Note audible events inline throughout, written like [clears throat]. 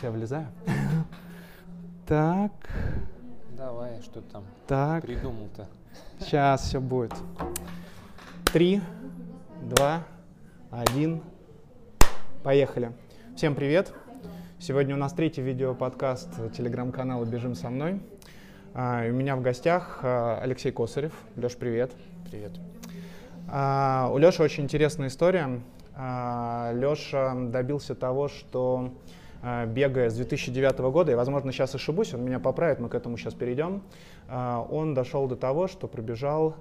Сейчас я влезаю. Так, Давай, что там так. придумал-то? Сейчас все будет. Три, два, один. Поехали. Всем привет. Сегодня у нас третий видеоподкаст телеграм-канала «Бежим со мной». А, у меня в гостях а, Алексей Косарев. Леш, привет. Привет. А, У Леши очень интересная история. А, Леша добился того, что бегая с 2009 года, и, возможно, сейчас ошибусь, он меня поправит, мы к этому сейчас перейдем, а, он дошел до того, что пробежал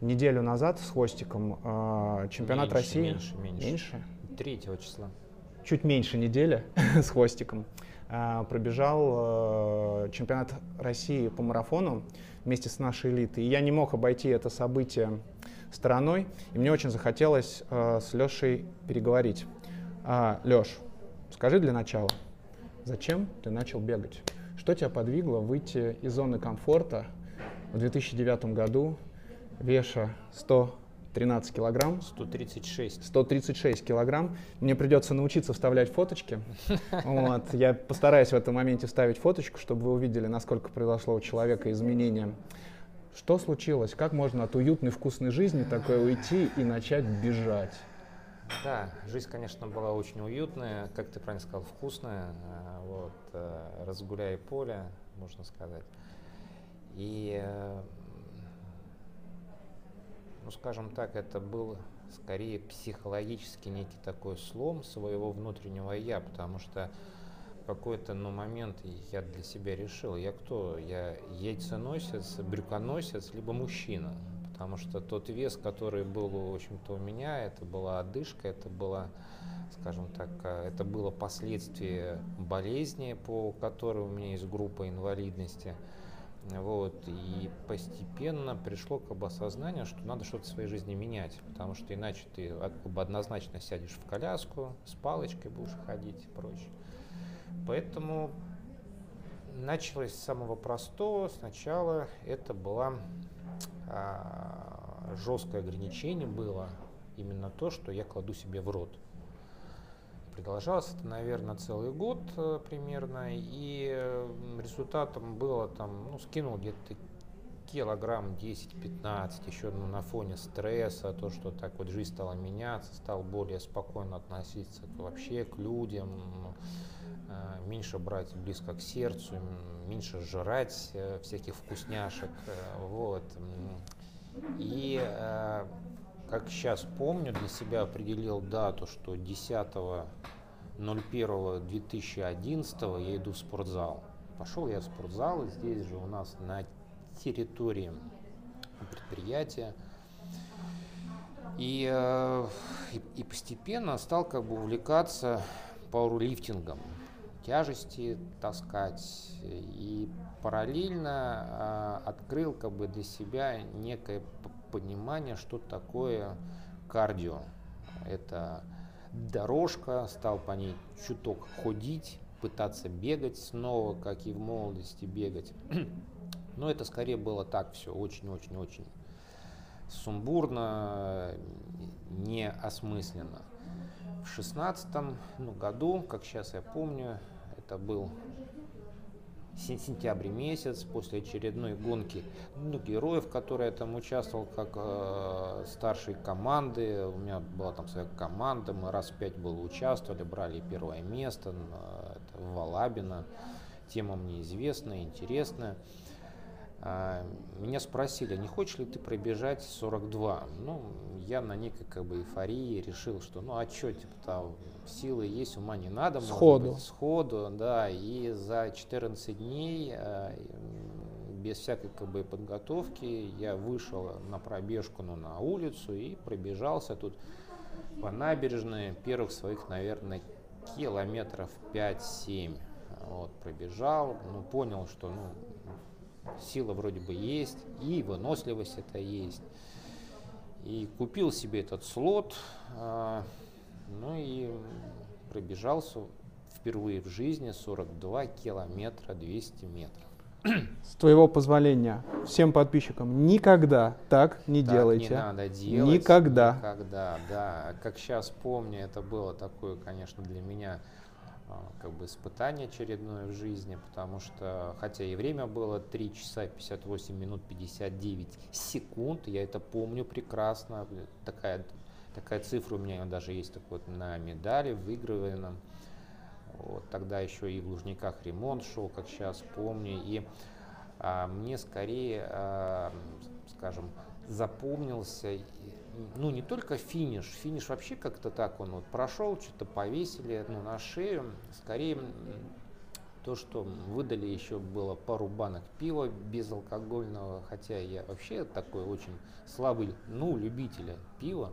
неделю назад с хвостиком а, чемпионат Меньше, России. меньше, меньше. Третьего числа. Чуть меньше недели [laughs] с хвостиком. а, Пробежал э, чемпионат России по марафону вместе с нашей элитой. И я не мог обойти это событие стороной, и мне очень захотелось э, с Лешей переговорить. Леш, скажи для начала, зачем ты начал бегать? Что тебя подвигло выйти из зоны комфорта в 2009 году, веша 113 килограмм, 136. 136 килограмм. Мне придется научиться вставлять фоточки. Вот. Я постараюсь в этом моменте вставить фоточку, чтобы вы увидели, насколько произошло у человека изменение. Что случилось? Как можно от уютной, вкусной жизни такой уйти и начать бежать? Да, жизнь, конечно, была очень уютная, как ты правильно сказал, вкусная. а, Вот, э, разгуляй поле, можно сказать. И, э, ну, скажем так, это был скорее психологический некий такой слом своего внутреннего я, потому что какой-то ну, момент я для себя решил, я кто? Я яйценосец, брюконосец, либо мужчина. Потому что тот вес, который был, в общем-то, у меня, это была одышка, это было, скажем так, э, это было последствие болезни, по которой у меня есть группа инвалидности. Вот, и постепенно пришло как бы осознание, что надо что-то в своей жизни менять, потому что иначе ты как бы однозначно сядешь в коляску, с палочкой будешь ходить и прочее. Поэтому началось с самого простого. Сначала это была жесткое ограничение было именно то, что я кладу себе в рот. Продолжалось это, наверное, целый год э, примерно, и э, результатом было там, ну, скинул где-то килограмм 10-15, еще ну, на фоне стресса, то, что так вот жизнь стала меняться, стал более спокойно относиться вообще к людям, э, меньше брать близко к сердцу, меньше жрать э, всяких вкусняшек, э, вот. И как сейчас помню, для себя определил дату, что 10.01.2011 я иду в спортзал. Пошел я в спортзал, и здесь же у нас на территории предприятия. И, э, и, и постепенно стал как бы увлекаться пауэрлифтингом, тяжести таскать. И параллельно э, открыл как бы для себя некое понимание, что такое кардио. Это дорожка, стал по ней чуток ходить, пытаться бегать снова, как и в молодости бегать. Но это скорее было так все, очень-очень-очень сумбурно, неосмысленно. В шестнадцатом ну, году, как сейчас я помню, это был сен- сентябрь месяц после очередной гонки ну, героев, я там участвовал как э, старшей команды. У меня была там своя команда, мы раз в пять было участвовали, брали первое место на- это в Валабино. Тема мне известная, интересная. А, Меня спросили, не хочешь ли ты пробежать 42? Ну, я на некой как бы эйфории решил, что ну а что, типа там силы есть, ума не надо. Сходу. быть, сходу, да. И за 14 дней а, без всякой как бы подготовки я вышел на пробежку ну, на улицу и пробежался тут по набережной первых своих, наверное, километров 5-7. Вот, пробежал, ну, понял, что ну, сила вроде бы есть, и выносливость это есть. И купил себе этот слот, а, ну и пробежался впервые в жизни 42 километра 200 метров. С твоего позволения, всем подписчикам, никогда так не Так делайте. не надо делать. Никогда. Никогда, да. Как сейчас помню, это было такое, конечно, для меня как бы испытание очередное в жизни, потому что, хотя и время было 3 часа 58 минут 59 секунд, я это помню прекрасно, такая, такая цифра у меня даже есть так вот на медали выигрываем. Вот, тогда еще и в Лужниках ремонт шел, как сейчас помню, и а, мне скорее, а, скажем, запомнился ну, не только финиш, финиш вообще как-то так, он вот прошел, что-то повесили ну, на шею, скорее то, что выдали еще было пару банок пива безалкогольного, хотя я вообще такой очень слабый, ну, любителя пива,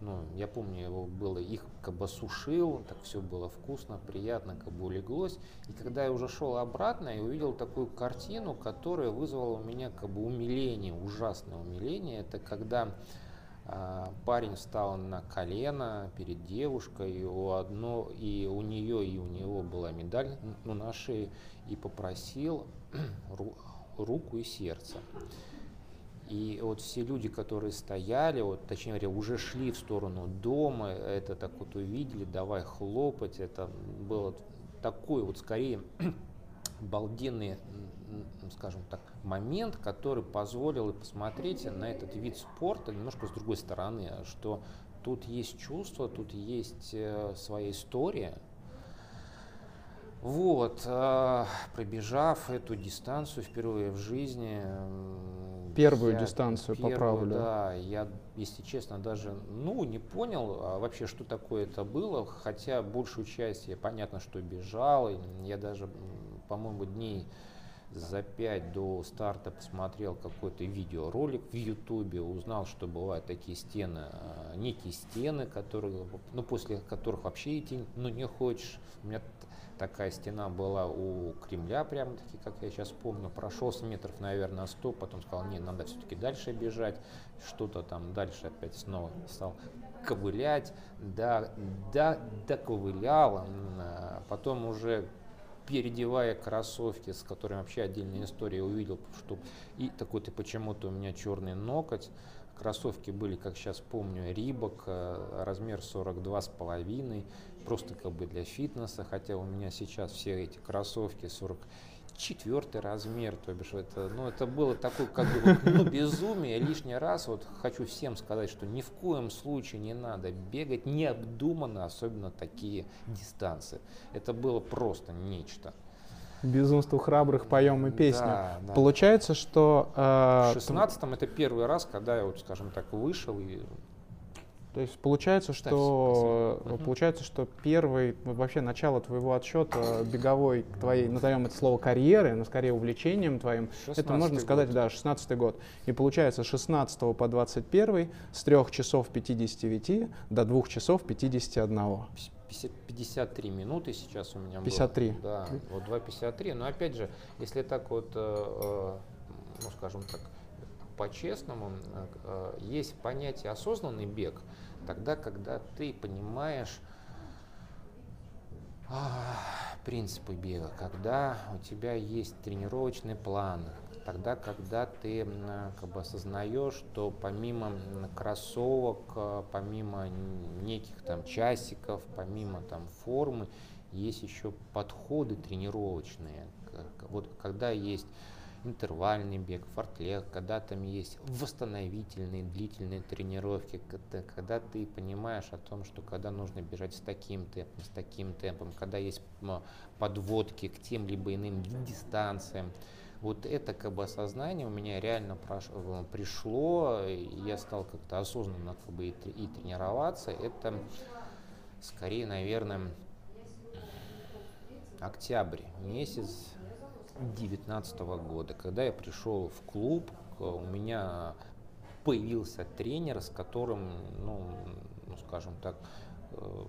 ну, я помню, его было, их как бы сушил, так все было вкусно, приятно, как бы улеглось. И когда я уже шел обратно, я увидел такую картину, которая вызвала у меня как бы умиление, ужасное умиление. Это когда парень встал на колено перед девушкой, и у, одно, и у нее, и у него была медаль ну, на шее, и попросил [clears throat] руку и сердце. И вот все люди, которые стояли, вот, точнее говоря, уже шли в сторону дома, это так вот увидели, давай хлопать, это было такой вот скорее [clears throat] обалденный, скажем так, момент, который позволил посмотреть на этот вид спорта немножко с другой стороны, что тут есть чувство, тут есть э, своя история. Вот, э, пробежав эту дистанцию впервые в жизни. Первую я, дистанцию первую, поправлю. Да, я, если честно, даже, ну, не понял а вообще, что такое это было, хотя большую часть я понятно, что бежал, я даже, по-моему, дней за пять до старта посмотрел какой-то видеоролик в Ютубе, узнал, что бывают такие стены, а, некие стены, которые, ну, после которых вообще идти ну, не хочешь. У меня такая стена была у Кремля, прямо таки, как я сейчас помню, прошелся метров, наверное, 100, потом сказал, нет, надо все-таки дальше бежать, что-то там дальше опять снова стал ковылять, да, да, доковылял, а потом уже переодевая кроссовки, с которыми вообще отдельная история, увидел, что и такой-то почему-то у меня черный ноготь. Кроссовки были, как сейчас помню, Рибок, э, размер 42 с половиной, просто как бы для фитнеса, хотя у меня сейчас все эти кроссовки 40 четвертый размер, то бишь это, ну, это было такое как бы ну, безумие. Лишний раз вот хочу всем сказать, что ни в коем случае не надо бегать необдуманно, особенно такие дистанции. Это было просто нечто. Безумству храбрых поем и песню. Да, да. Получается, что... Э, в шестнадцатом это первый раз, когда я вот, скажем так, вышел и то есть получается, что Спасибо. получается, что первый вообще начало твоего отсчета беговой твоей, назовем это слово карьеры, но скорее увлечением твоим, это можно сказать, год. да, 16 год. И получается 16 по 21 с 3 часов 59 до 2 часов 51. 53 минуты сейчас у меня 53. было. Да, вот 2.53. Но опять же, если так вот, э, э, ну скажем так, по-честному, э, есть понятие осознанный бег, тогда, когда ты понимаешь принципы бега, когда у тебя есть тренировочный план, тогда, когда ты как бы осознаешь, что помимо кроссовок, э, помимо неких там часиков, помимо там формы, есть еще подходы тренировочные. Вот когда есть интервальный бег, фортлег, когда там есть восстановительные длительные тренировки, когда, когда ты понимаешь о том, что когда нужно бежать с таким темпом, с таким темпом, когда есть подводки к тем либо иным дистанциям. Вот это как бы осознание у меня реально прошло, пришло, я стал как-то осознанно как бы и, и тренироваться. Это скорее, наверное, октябрь месяц 2019 года, когда я пришел в клуб, у меня появился тренер, с которым, ну, ну скажем так, э,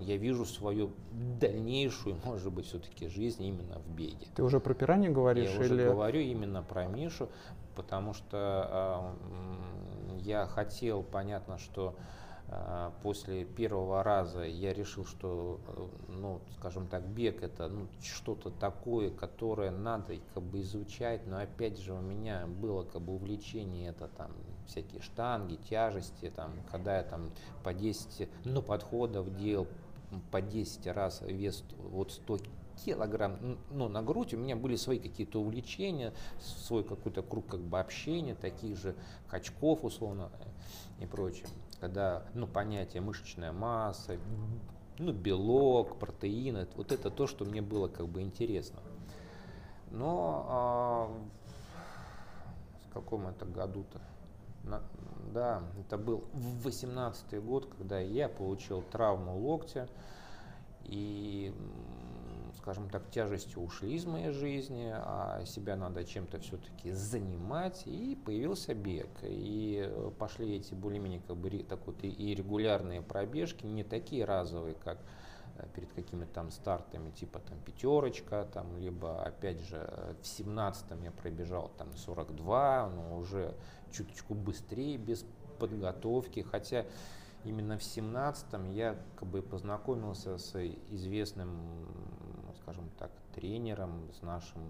я вижу свою дальнейшую, может быть, все-таки жизнь именно в беге. Ты уже про пираньи говоришь? Я или... уже говорю именно про Мишу, потому что э, я хотел, понятно, что а, после первого раза я решил, что, э, ну, скажем так, бег это ну, что-то такое, которое надо как бы изучать, но опять же у меня было как бы увлечение это там всякие штанги, тяжести, там, когда я там по 10 ну, подходов делал, по 10 раз вес вот 100 килограмм ну, на грудь, у меня были свои какие-то увлечения, свой какой-то круг как бы общения, таких же качков условно и прочее. Когда, ну, понятие мышечная масса, ну, белок, протеины, вот это то, что мне было как бы интересно. Но а, в каком это году-то? На, да, это был 18 год, когда я получил травму локтя и скажем так, тяжестью ушли из моей жизни, а себя надо чем-то все-таки занимать, и появился бег. И э, пошли эти более-менее как бы так вот и регулярные пробежки, не такие разовые, как э, перед какими-то там стартами, типа там пятерочка, там, либо опять же в семнадцатом я пробежал там 42, но уже чуточку быстрее, без подготовки, хотя именно в семнадцатом я как бы познакомился с известным скажем так, тренером, с нашим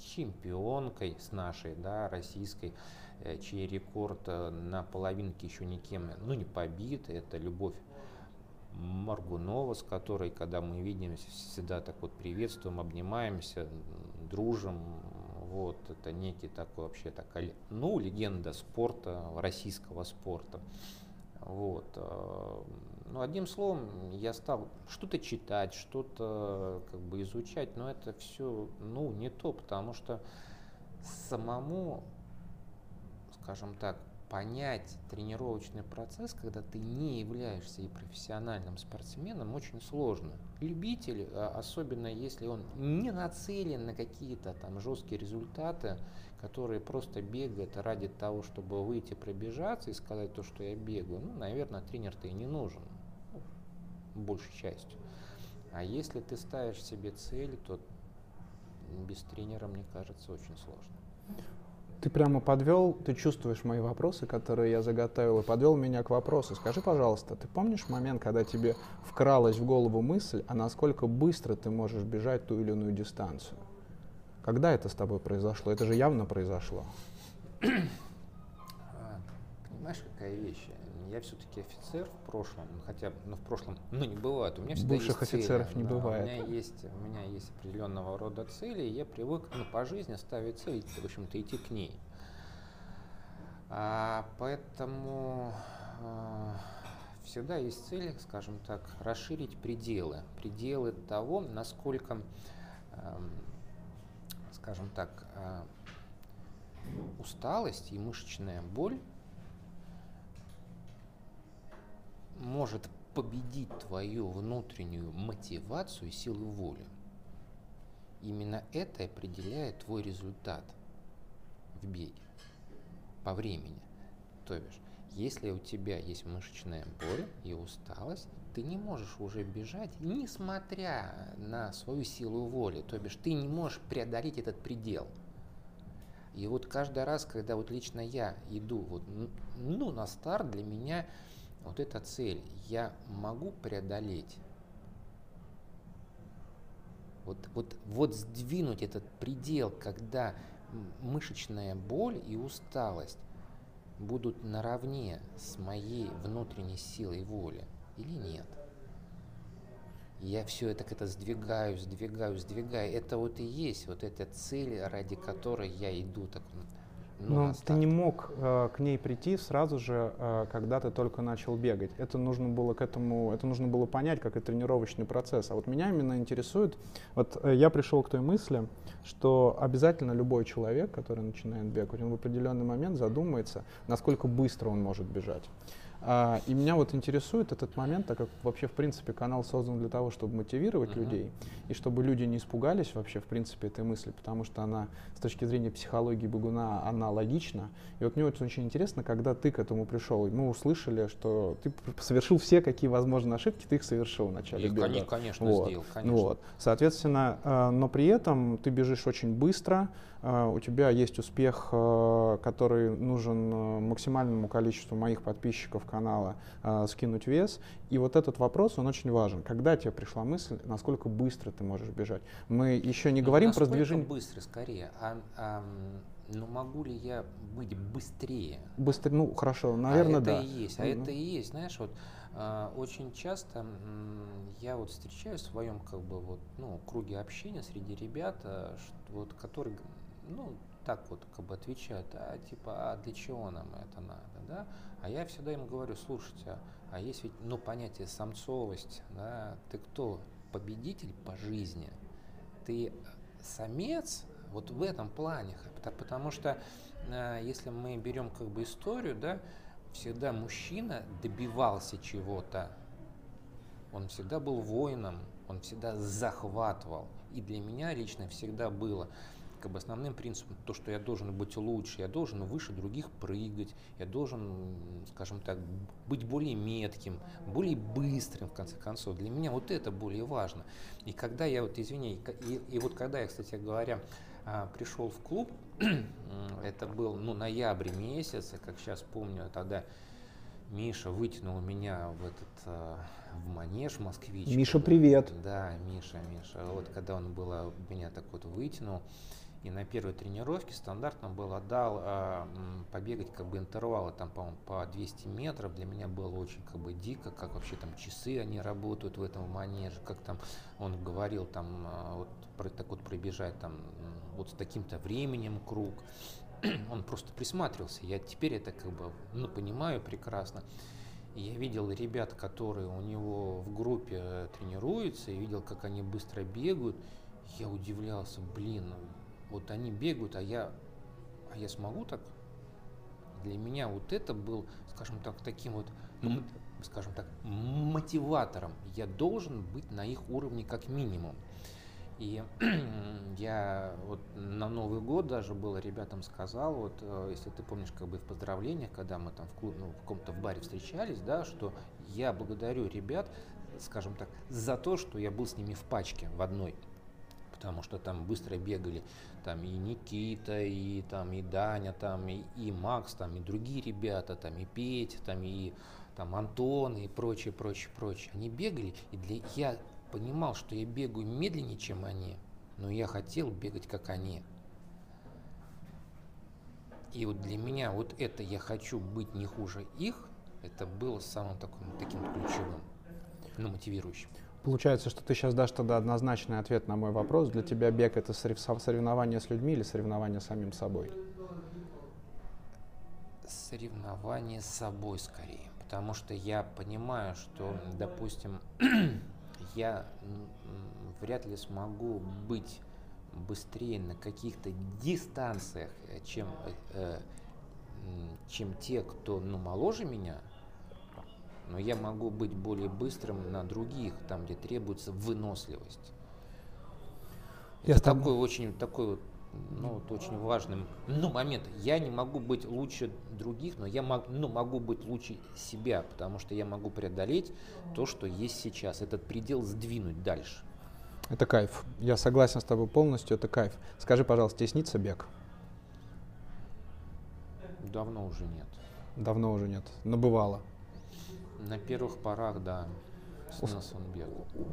чемпионкой, с нашей, да, российской, э, чей рекорд э, на половинке еще никем, ну, не побит, это Любовь Маргунова, с которой, когда мы видимся, всегда так вот приветствуем, обнимаемся, дружим, вот, это некий такой вообще такая, ну, легенда спорта, российского спорта. Вот. Ну, одним словом, я стал что-то читать, что-то как бы изучать, но это все, ну, не то, потому что самому, скажем так, понять тренировочный процесс, когда ты не являешься и профессиональным спортсменом, очень сложно. Любитель, а, особенно если он не нацелен на какие-то там жесткие результаты, которые просто бегают ради того, чтобы выйти пробежаться и сказать то, что я бегаю, ну, наверное, тренер-то и не нужен большей частью. А если ты ставишь себе цели, то без тренера, мне кажется, очень сложно. Ты прямо подвел, ты чувствуешь мои вопросы, которые я заготовил, и подвел меня к вопросу. Скажи, пожалуйста, ты помнишь момент, когда тебе вкралась в голову мысль, а насколько быстро ты можешь бежать ту или иную дистанцию? Когда это с тобой произошло? Это же явно произошло. [clears throat] Понимаешь, какая вещь? я все-таки офицер в прошлом, хотя ну, в прошлом, ну не бывает, у меня всегда Бывших есть офицеров цели, не да, бывает. У меня есть, у меня есть определенного рода цели, и я привык ну, по жизни ставить цель, в общем-то идти к ней. А, поэтому а, всегда есть цель, скажем так, расширить пределы, пределы того, насколько, а, скажем так, а, усталость и мышечная боль может победить твою внутреннюю мотивацию и силу воли. Именно это определяет твой результат в беге по времени. То бишь, если у тебя есть мышечная боль и усталость, ты не можешь уже бежать, несмотря на свою силу воли. То бишь, ты не можешь преодолеть этот предел. И вот каждый раз, когда вот лично я иду вот, ну, на старт, для меня вот эта цель я могу преодолеть. Вот, вот, вот сдвинуть этот предел, когда мышечная боль и усталость будут наравне с моей внутренней силой воли или нет. Я все это как-то сдвигаю, сдвигаю, сдвигаю. Это вот и есть вот эта цель, ради которой я иду так ну, Но ты не мог э, к ней прийти сразу же, э, когда ты только начал бегать. Это нужно было к этому, это нужно было понять, как и тренировочный процесс. А вот меня именно интересует, вот э, я пришел к той мысли, что обязательно любой человек, который начинает бегать, он в определенный момент задумается, насколько быстро он может бежать. А, и меня вот интересует этот момент, так как вообще, в принципе, канал создан для того, чтобы мотивировать uh-huh. людей, и чтобы люди не испугались вообще, в принципе, этой мысли, потому что она с точки зрения психологии бегуна, она логична. И вот мне вот очень интересно, когда ты к этому пришел, мы услышали, что ты совершил все, какие возможны ошибки, ты их совершил в начале и, бега. Конечно, вот. сделал, конечно. Вот. Соответственно, э, но при этом ты бежишь очень быстро, у тебя есть успех, э, который нужен максимальному количеству моих подписчиков канала скинуть вес. И вот этот вопрос, он очень важен. Когда тебе пришла мысль, насколько быстро ты можешь бежать? Мы еще не говорим ну, про движение. быстро, скорее, а, а но могу ли я быть быстрее? Быстрее, ну хорошо, наверное, а это да. и есть, а Ну, это и есть, знаешь, вот а, очень часто я вот встречаю в своем как бы вот ну круге общения среди ребят, а, вот которые ну так вот как бы отвечают, а типа а для чего нам это надо, да? А я всегда им говорю, слушайте, а, а есть ведь ну понятие самцовость, да? Ты кто? Победитель по жизни? Ты самец вот в этом плане, потому что э, если мы берем как бы историю, да, всегда мужчина добивался чего-то, он всегда был воином, он всегда захватывал. И для меня лично всегда было как бы основным принципом то, что я должен быть лучше, я должен выше других прыгать, я должен, скажем так, быть более метким, более быстрым, в конце концов. Для меня вот это более важно. И когда я вот, извини, и, и- вот когда я, кстати говоря, а, пришел в клуб, [clears throat] это был, ну, ноябрь месяц, и как сейчас помню, тогда Миша вытянул меня в этот а, в манеж москвич. Миша, привет. Да, Миша, Миша. Вот когда он было меня так вот вытянул, и на первой тренировке стандартно было дал а, побегать как бы интервалы там, по-моему, по 200 метров. Для меня было очень как бы дико, как вообще там часы они работают в этом манеже, как там он говорил там а, вот про, так вот пробежать там вот с таким-то временем круг. [clears throat] Он просто присматривался. Я теперь это как бы ну, понимаю прекрасно. Я видел ребят, которые у него в группе э, тренируются, и видел, как они быстро бегают. Я удивлялся, блин, вот они бегают, а я, а я смогу так? Для меня вот это был, скажем так, таким вот, ну, скажем так, мотиватором. Я должен быть на их уровне как минимум. И [clears throat] я вот на Новый год даже было ребятам сказал, вот э, если ты помнишь, как бы в поздравлениях, когда мы там в клуб, ну, в каком-то в баре встречались, да, что я благодарю ребят, скажем так, за то, что я был с ними в пачке в одной. Потому что там быстро бегали там и Никита, и там и Даня, там и, и Макс, там и другие ребята, там и Петя, там и там Антон и прочее, прочее, прочее. Они бегали, и для я понимал, что я бегаю медленнее, чем они, но я хотел бегать, как они. И вот для меня вот это я хочу быть не хуже их, это было самым таким, таким ключевым, ну, мотивирующим. Получается, что ты сейчас дашь тогда однозначный ответ на мой вопрос. Для тебя бег это сорев- со- соревнование с людьми или соревнование с самим собой? Соревнование с собой скорее. Потому что я понимаю, что, допустим, [clears throat] я вряд ли смогу быть быстрее на каких-то дистанциях, э, чем, э, э, чем те, кто ну, моложе меня, но я могу быть более быстрым на других, там, где требуется выносливость. Я Это такой очень такой вот, ну, вот очень важный ну, момент. Я не могу быть лучше других, но я мог, ну, могу быть лучше себя, потому что я могу преодолеть то, что есть сейчас. Этот предел сдвинуть дальше. Это кайф. Я согласен с тобой полностью, это кайф. Скажи, пожалуйста, тебе снится бег? Давно уже нет. Давно уже нет, но бывало. На первых порах, да, снился он бег.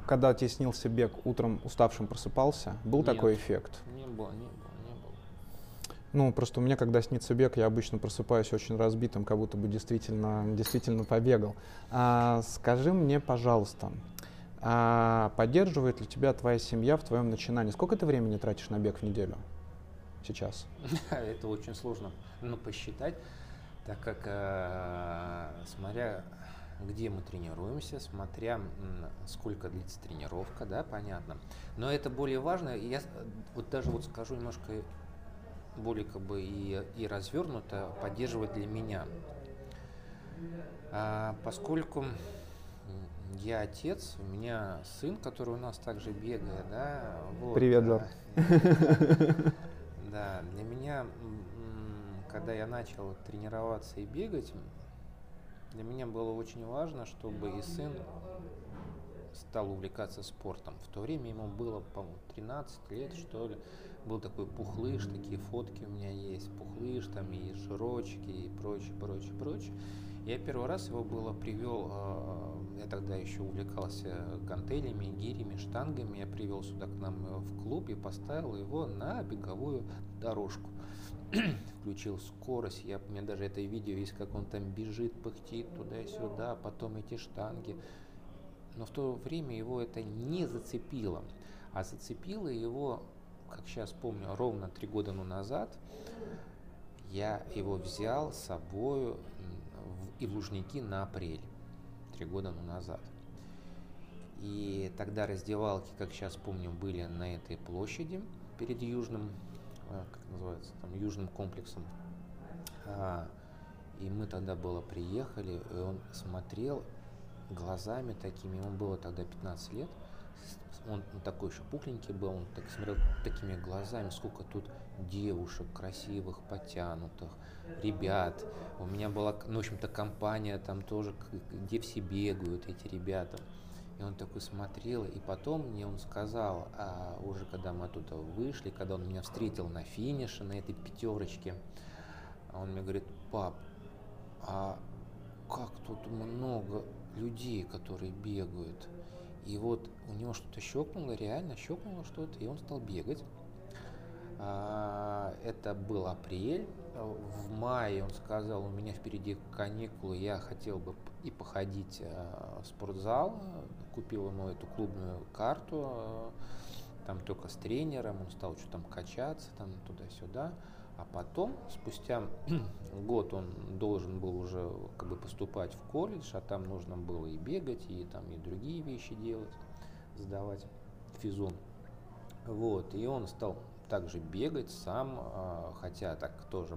Когда тебе снился бег, утром уставшим просыпался, был Нет. такой эффект? Не было, не было, не было. Ну, просто у меня, когда снится бег, я обычно просыпаюсь очень разбитым, как будто бы действительно, действительно побегал. А, скажи мне, пожалуйста, а поддерживает ли тебя твоя семья в твоем начинании? Сколько ты времени тратишь на бег в неделю сейчас? [laughs] Это очень сложно ну, посчитать, так как э, смотря где мы тренируемся, смотря сколько длится тренировка, да, понятно. Но это более важно. Я вот даже вот скажу немножко более как бы и, и развернуто поддерживать для меня. А, поскольку я отец, у меня сын, который у нас также бегает, да. Вот, Привет, а, Жор. [laughs] Да, для меня, когда я начал тренироваться и бегать, для меня было очень важно, чтобы и сын стал увлекаться спортом. В то время ему было, по-моему, 13 лет, что ли. Был такой пухлыш, такие фотки у меня есть. Пухлыш, там и широчки, и прочее, прочее, прочее. Я первый раз его было привел, э, я тогда еще увлекался гантелями, гирями, штангами. Я привел сюда к нам э, в клуб и поставил его на беговую дорожку. [clears throat] включил скорость, я, у меня даже это видео есть, как он там бежит, пыхтит туда-сюда, потом эти штанги. Но в то время его это не зацепило. А зацепило его, как сейчас помню, ровно три года назад, я его взял с собой в, и Лужники на апрель, три года назад. И тогда раздевалки, как сейчас помню, были на этой площади перед Южным, э, как называется, там, Южным комплексом. А, и мы тогда было приехали, и он смотрел глазами такими, ему было тогда 15 лет, он такой еще пухленький был, он так смотрел такими глазами, сколько тут девушек красивых, потянутых, ребят. У меня была, ну, в общем-то, компания там тоже, где все бегают, эти ребята. Он такой смотрел, и потом мне он сказал, а уже когда мы оттуда вышли, когда он меня встретил на финише, на этой пятерочке, он мне говорит, пап, а как тут много людей, которые бегают. И вот у него что-то щелкнуло, реально щелкнуло что-то, и он стал бегать. А, это был апрель. В мае он сказал, у меня впереди каникулы, я хотел бы и походить а, в спортзал. Купил ему эту клубную карту, а, там только с тренером, он стал что-то там качаться, там туда-сюда. А потом, спустя [clears throat] год, он должен был уже как бы поступать в колледж, а там нужно было и бегать, и там и другие вещи делать, сдавать физун. Вот, и он стал также бегать сам, а, хотя так тоже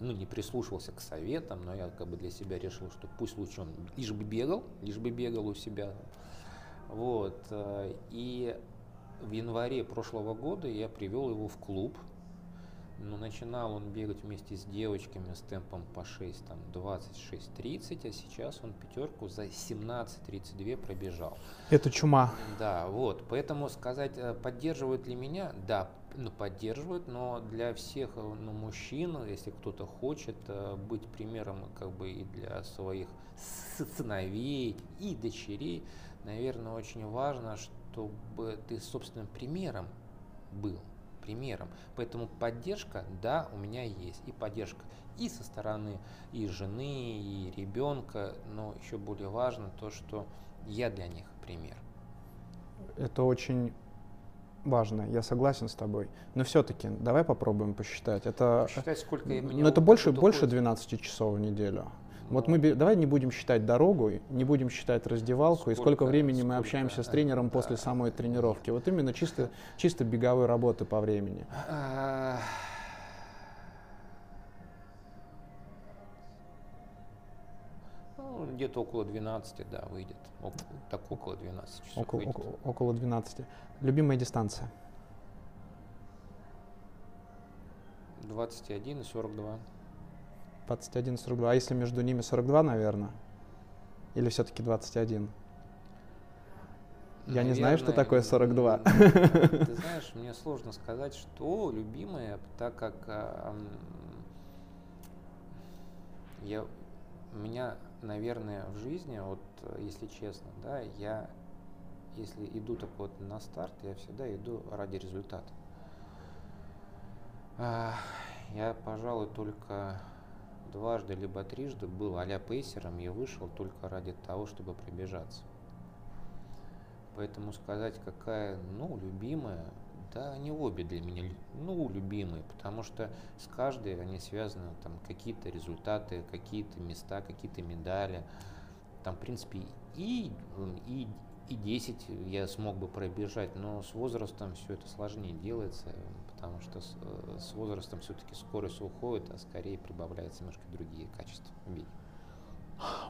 ну, не прислушивался к советам, но я как бы для себя решил, что пусть лучше он лишь бы бегал, лишь бы бегал у себя. Вот. Э, и в январе прошлого года я привел его в клуб, но начинал он бегать вместе с девочками с темпом по 6, там 26-30, а сейчас он пятерку за 17-32 пробежал. Это чума. Да, вот. Поэтому сказать, э, поддерживают ли меня? Да, ну, поддерживают, но для всех э, ну, мужчин, если кто-то хочет э, быть примером как бы и для своих сыновей и дочерей, наверное, очень важно, чтобы ты собственным примером был примером. Поэтому поддержка, да, у меня есть. И поддержка и со стороны и жены, и ребенка. Но еще более важно то, что я для них пример. Это очень важно, я согласен с тобой. Но все-таки давай попробуем посчитать. Это, посчитать, сколько я ну, это больше, больше 12 часов в неделю. Вот мы давай не будем считать дорогу, не будем считать раздевалку сколько, и сколько времени сколько, мы общаемся с тренером да. после самой тренировки. Вот именно чисто, чисто беговой работы по времени. А, ну, где-то около 12, да, выйдет. Около, так около 12 часов около, выйдет. Около, около 12. Любимая дистанция? 21 и 42. 21, 42. А если между ними 42, наверное? Или все-таки 21? Я не знаю, что такое 42. Ты знаешь, мне сложно сказать, что любимое, так как э, я, у меня, наверное, в жизни, вот если честно, да, я, если иду так вот на старт, я всегда иду ради результата. Я, пожалуй, только дважды либо трижды был а-ля пейсером и вышел только ради того, чтобы пробежаться. Поэтому сказать, какая, ну, любимая, да, они обе для меня, ну, любимые, потому что с каждой они связаны, там, какие-то результаты, какие-то места, какие-то медали. Там, в принципе, и, и, и 10 я смог бы пробежать, но с возрастом все это сложнее делается, потому что с, э, с возрастом все-таки скорость уходит, а скорее прибавляются немножко другие качества бега.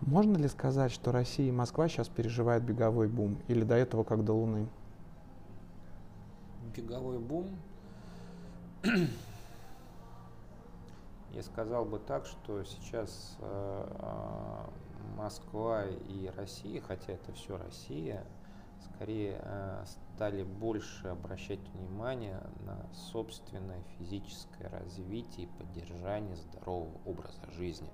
Можно ли сказать, что Россия и Москва сейчас переживают беговой бум? Или до этого как до Луны? Беговой бум? [clears throat] Я сказал бы так, что сейчас э, э Москва и Россия, хотя это все Россия, скорее э, стали больше обращать внимание на собственное физическое развитие и поддержание здорового образа жизни.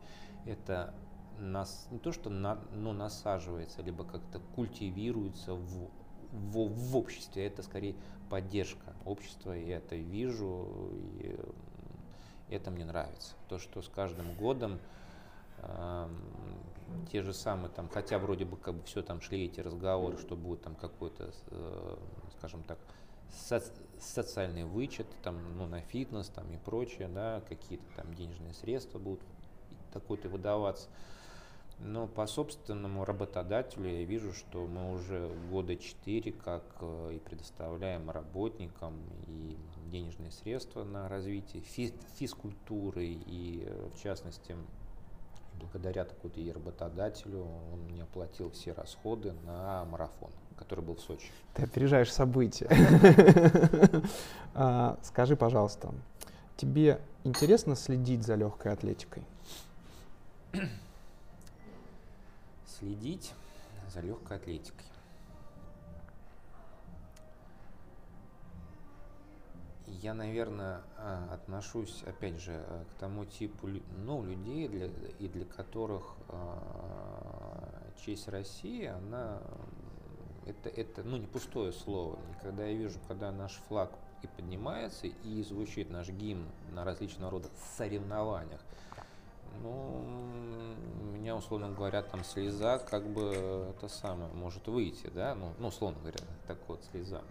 Это нас не то, что на, но насаживается, либо как-то культивируется в, в, в обществе, это скорее поддержка общества, и это вижу, и Это мне нравится. То, что с каждым годом те же самые там, хотя вроде бы как бы все там шли эти разговоры, что будет там какой-то, э, скажем так, соци социальный вычет там, ну, на фитнес там и прочее, да, какие-то там денежные средства будут такой-то выдаваться. Но по собственному работодателю я вижу, что мы уже года четыре как э, и предоставляем работникам и денежные средства на развитие физкультуры и э, в частности благодаря такой-то и работодателю он мне оплатил все расходы на марафон, который был в Сочи. Ты опережаешь события. [laughs] А, скажи, пожалуйста, тебе интересно следить за легкой атлетикой? Следить за легкой атлетикой. Я, наверное, а, отношусь, опять же, э, к тому типу ну, людей, для, и для которых э, честь России, она это, это ну, не пустое слово. И когда я вижу, когда наш флаг и поднимается, и звучит наш гимн на различного рода соревнованиях, ну, у меня, условно говоря, там слеза, как бы это самое, может выйти, да, ну, ну условно говоря, так вот, слеза.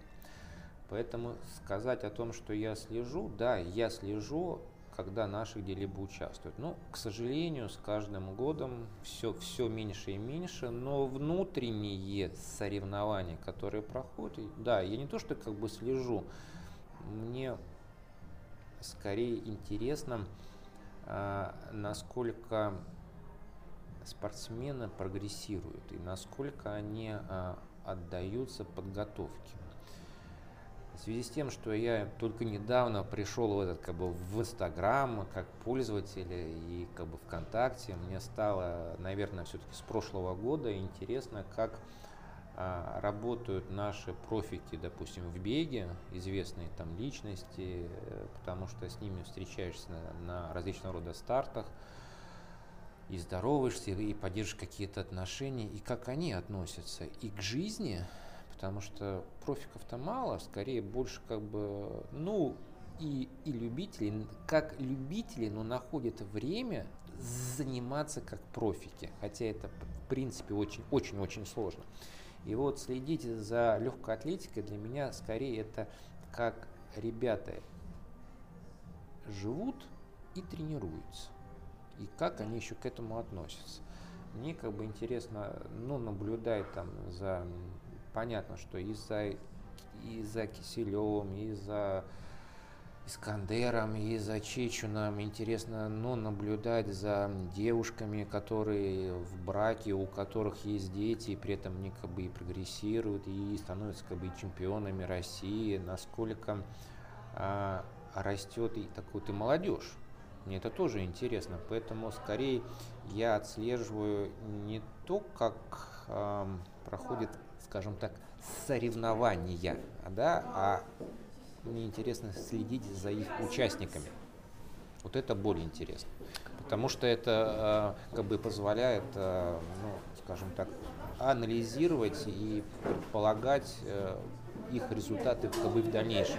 Поэтому сказать о том, что я слежу, да, я слежу, когда наши где-либо участвуют. Но, к сожалению, с каждым годом все, все меньше и меньше, но внутренние соревнования, которые проходят, да, я не то, что как бы слежу, мне скорее интересно, а, насколько спортсмены прогрессируют и насколько они а, отдаются подготовке. В связи с тем, что я только недавно пришел в этот как бы в Инстаграм как пользователь и как бы ВКонтакте, мне стало, наверное, все-таки с прошлого года интересно, как а, работают наши профики, допустим, в беге, известные там личности, потому что с ними встречаешься на, на различного рода стартах, и здороваешься, и поддерживаешь какие-то отношения, и как они относятся и к жизни, потому что профиков-то мало, скорее больше как бы, ну, и, и любители, как любители, но находят время заниматься как профики, хотя это в принципе очень-очень-очень сложно. И вот следить за легкой атлетикой для меня скорее это как ребята живут и тренируются, и как они еще к этому относятся. Мне как бы интересно, ну, наблюдать там за понятно, что и за, и за Киселевым, и за Искандером, и за Чечуном интересно ну, наблюдать за девушками, которые в браке, у которых есть дети, и при этом они как бы и прогрессируют, и становятся как бы и чемпионами России, насколько а, растет и такую ты молодежь. Мне это тоже интересно, поэтому скорее я отслеживаю не то, как э, проходит скажем так, соревнования, да, а мне интересно следить за их участниками. Вот это более интересно. Потому что это э, как бы позволяет, э, ну, скажем так, анализировать и предполагать э, их результаты как бы в дальнейшем.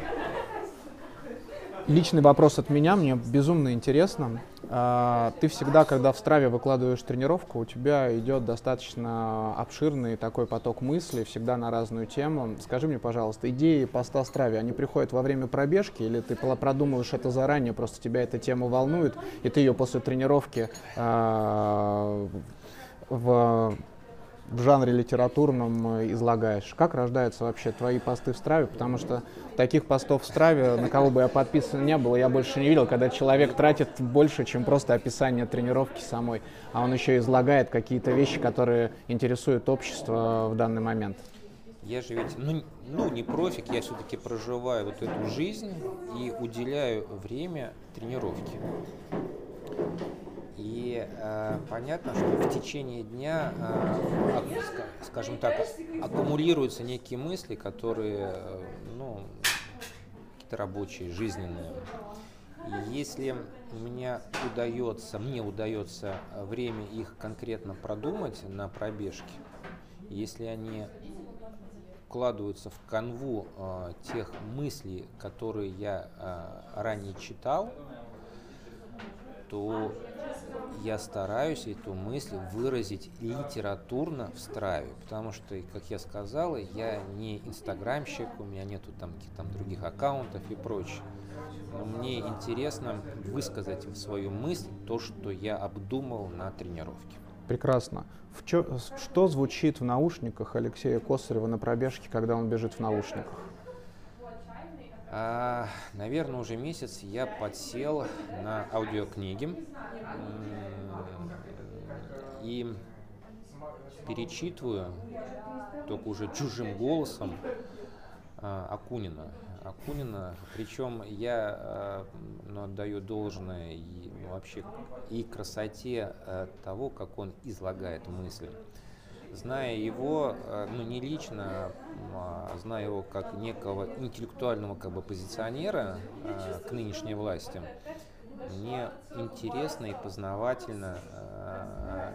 Личный вопрос от меня, мне безумно интересно. А, ты всегда, когда в Страве выкладываешь тренировку, у тебя идет достаточно обширный такой поток мыслей, всегда на разную тему. Скажи мне, пожалуйста, идеи поста Страве, они приходят во время пробежки или ты продумываешь это заранее, просто тебя эта тема волнует, и ты ее после тренировки а, в в жанре литературном э, излагаешь. Как рождаются вообще твои посты в Страве? Потому что таких постов в Страве, на кого бы я подписан не был, я больше не видел, когда человек тратит больше, чем просто описание тренировки самой, а он еще излагает какие-то вещи, которые интересуют общество в данный момент. Я же ведь, ну, ну не профик, я все-таки проживаю вот эту жизнь и уделяю время тренировке. И э, понятно, что в течение дня, э, скажем так, аккумулируются некие мысли, которые, э, ну, какие-то рабочие, жизненные. И если мне удается, мне удается время их конкретно продумать на пробежке, если они вкладываются в канву э, тех мыслей, которые я э, ранее читал, то я стараюсь эту мысль выразить литературно в страве, потому что, как я сказал, я не инстаграмщик, у меня нету там каких-то других аккаунтов и прочее. Но мне интересно высказать в свою мысль то, что я обдумал на тренировке. Прекрасно. В чё, что звучит в наушниках Алексея Косарева на пробежке, когда он бежит в наушниках? А, наверное, уже месяц я подсел на аудиокниги и перечитываю только уже чужим голосом а, Акунина. Акунина, причем я а, ну, отдаю должное и, ну, вообще и красоте того, как он излагает мысли. Зная его, а, ну не лично, а зная его как некого интеллектуального как бы позиционера а, к нынешней власти, мне интересно и познавательно а,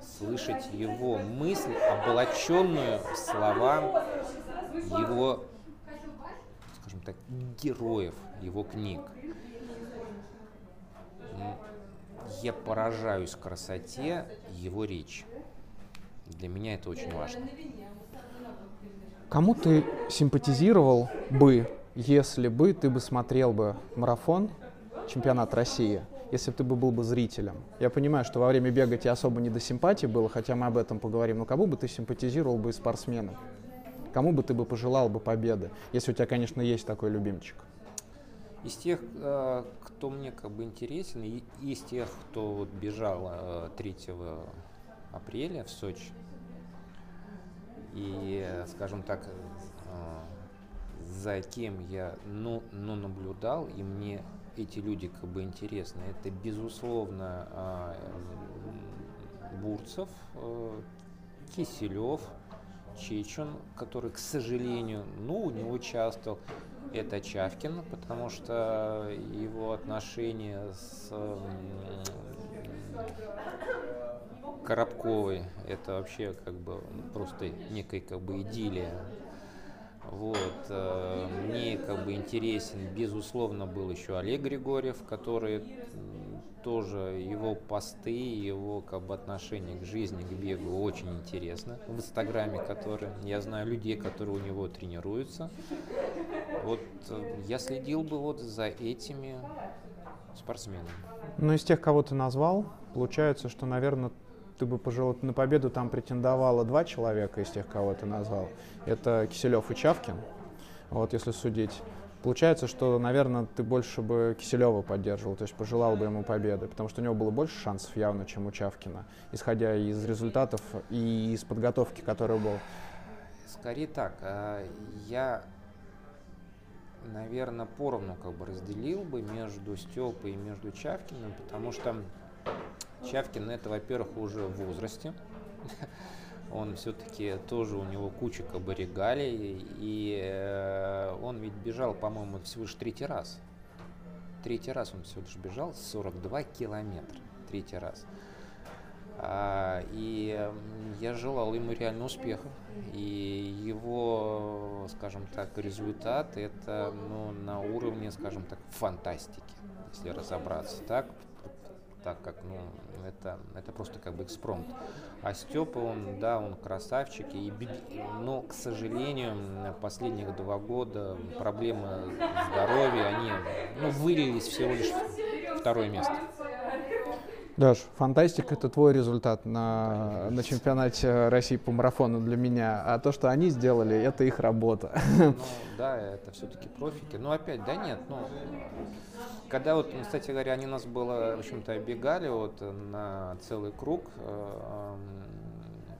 слышать его мысль, облаченную в слова его, скажем так, героев его книг. Я поражаюсь красоте его речи. Для меня это очень важно. Кому ты симпатизировал бы, если бы ты бы смотрел бы марафон, чемпионат России, если бы ты бы был бы зрителем? Я понимаю, что во время бега тебе особо не до симпатии было, хотя мы об этом поговорим, но кому бы ты симпатизировал бы из спортсменов? Кому бы ты бы пожелал бы победы, если у тебя, конечно, есть такой любимчик? Из тех, э, кто мне как бы интересен, и из тех, кто вот бежал 3 э, апреля в Сочи, и, скажем так, э, за кем я ну, ну, наблюдал, и мне эти люди как бы интересны, это, безусловно, а, Бурцев, э, Киселев, Чечен, который, к сожалению, ну, не участвовал. Это Чавкин, потому что его отношения с Коробковой это вообще как бы просто некая как бы идиллия. Вот. Э, мне как бы интересен, безусловно, был еще Олег Григорьев, который тоже его посты, его как бы отношение к жизни, к бегу очень интересно. В Инстаграме, который, я знаю людей, которые у него тренируются. Вот э, я следил бы вот за этими спортсменами. Ну, из тех, кого ты назвал, получается, что, наверное, ты бы пожелал, на победу там претендовало два человека из тех, кого ты назвал. Это Киселев и Чавкин, вот если судить. Получается, что, наверное, ты больше бы Киселева поддерживал, то есть пожелал бы ему победы, потому что у него было больше шансов явно, чем у Чавкина, исходя из результатов и из подготовки, которая была. Скорее так. А, я, наверное, поровну как бы разделил бы между Степой и между Чавкиным, потому что Чавкин это, во-первых, уже в возрасте. [laughs] Он все-таки тоже у него куча регалий, и э, он ведь бежал, по-моему, всего лишь третий раз. Третий раз он всего лишь бежал 42 километра. Третий раз. А, и я желал ему реально успеха. И его, скажем так, результат это ну, на уровне, скажем так, фантастики, если разобраться. Так, так как ну, это, это просто как бы экспромт. А Степа, он, да, он красавчик, и, но, к сожалению, последних два года проблемы здоровья, они ну, вылились всего лишь второе место. Даш, фантастика – это твой результат на, на чемпионате России по марафону для меня, а то, что они сделали, это их работа. Ну, да, это все-таки профики. Но опять, да нет, ну, когда вот, кстати говоря, они нас было, в общем-то, оббегали вот на целый круг, э,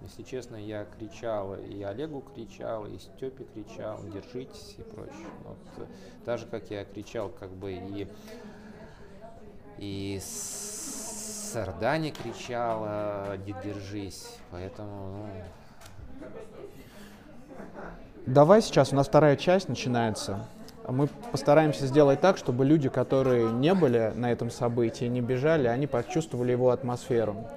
если честно, я кричал, и Олегу кричал, и Степе кричал, держитесь и прочее. Вот, даже как я кричал, как бы и, и Сардане кричала, держись, поэтому, ну... Давай сейчас, у нас вторая часть начинается. Мы постараемся сделать так, чтобы люди, которые не были на этом событии, не бежали, они почувствовали его атмосферу.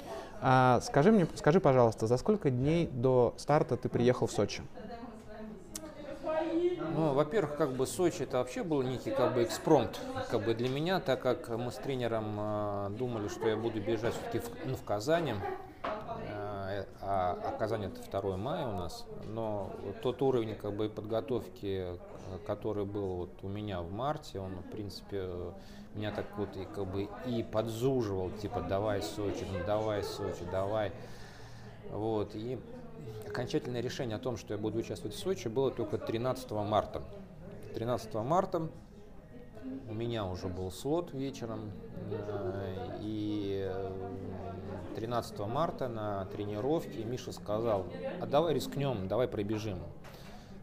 А, скажи мне, скажи, пожалуйста, за сколько дней до старта ты приехал в Сочи? Ну, во-первых, как бы Сочи это вообще был некий как бы экспромт как бы для меня, так как мы с тренером э, думали, что я буду бежать все-таки в, ну, в Казани, э, а, а Казань это 2 мая у нас, но тот уровень как бы подготовки, который был вот у меня в марте, он в принципе меня так вот и как бы и подзуживал, типа давай Сочи, ну давай Сочи, давай. Вот, и окончательное решение о том, что я буду участвовать в Сочи, было только 13 марта. 13 марта у меня уже был слот вечером, э, и 13 марта на тренировке Миша сказал, а давай рискнем, давай пробежим.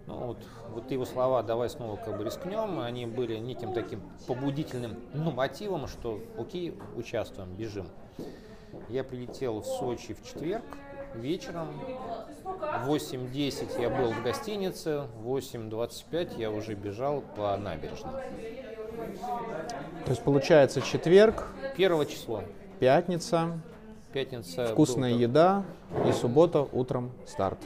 Ну, вот, вот его слова «давай снова как бы рискнем», они были неким таким побудительным ну, мотивом, что окей, участвуем, бежим. Я прилетел в Сочи в четверг, вечером. В 8.10 я был в гостинице, в 8.25 я уже бежал по набережной. То есть получается четверг, Первого числа. пятница, Пятница. вкусная был- еда и суббота утром старт.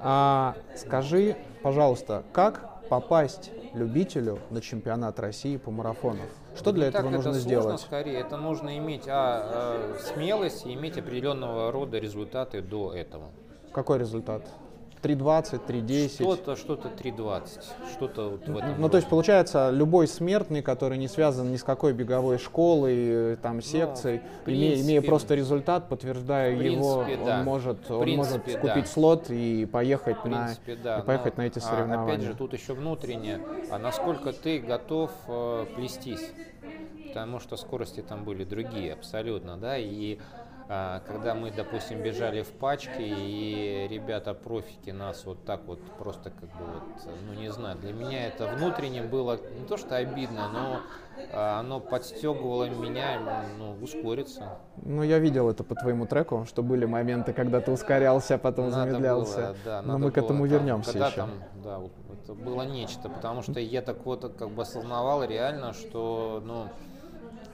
А, скажи, пожалуйста, как попасть любителю на чемпионат России по марафону? Что для Не так этого нужно это сделать? Сложно, скорее, это нужно иметь а, э, смелость и иметь определенного рода результаты до этого. Какой результат? 3.20, 3.10? Что-то, что-то 3.20, что-то вот в этом. Ну, то есть, получается, любой смертный, который не связан ни с какой беговой школой, э, там, секцией, в имея, имея принципе- просто результат, подтверждая В его, принципе, он да. может, В он может принципе, купить да. слот и поехать, принципе, на, да. и поехать но, на эти а, соревнования. опять же, тут еще внутреннее, а насколько ты готов э, плестись. Потому что скорости там были другие абсолютно, да, и когда мы, допустим, бежали в пачке, и ребята-профики нас вот так вот просто как бы вот, ну не знаю, для меня это внутренне было не то что обидно, но а, оно подстегивало меня ну, ускориться. Ну, я видел это по твоему треку, что были моменты, когда ты ускорялся, а потом Надо замедлялся. было, да, Но мы к было этому там, вернемся когда еще. Там, да, вот это было нечто, потому что я так вот как бы осознавал реально, что ну,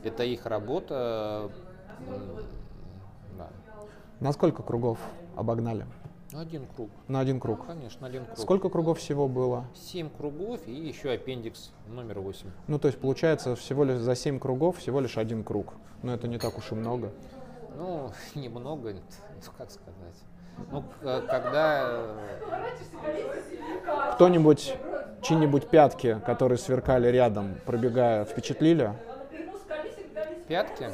это их работа. На сколько кругов обогнали? Ну, Один круг. На один круг. Конечно, один круг. Сколько кругов всего было? Семь кругов и еще аппендикс номер восемь. Ну, то есть, получается, всего лишь за 7 кругов всего лишь один круг. Но это не так уж и много. Ну, [laughs] немного, [laughs] ну, как сказать. Ну, к- когда э, Кто-нибудь, чьи-нибудь пятки, которые сверкали рядом, пробегая, впечатлили? пятки, э,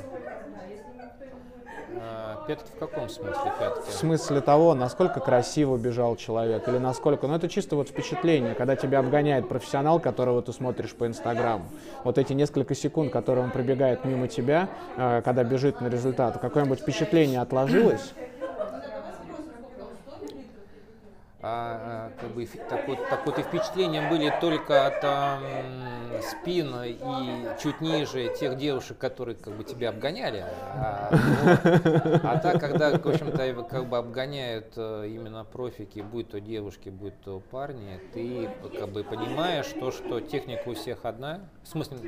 пятки в каком смысле пятки? В смысле того, насколько красиво бежал человек, или насколько... Ну, это чисто вот впечатление, когда тебя обгоняет профессионал, которого ты смотришь по Инстаграму. Вот эти несколько секунд, которые он пробегает мимо тебя, э, когда бежит на результат, какое-нибудь впечатление отложилось? А, а, как бы так вот, так вот и впечатления были только от ам, спин и чуть ниже тех девушек, которые как бы тебя обгоняли. А, вот. А так, когда, в общем-то, как бы обгоняют э, именно профики, будь то девушки, будь то парни, ты как бы понимаешь то, что техника у всех одна. В смысле,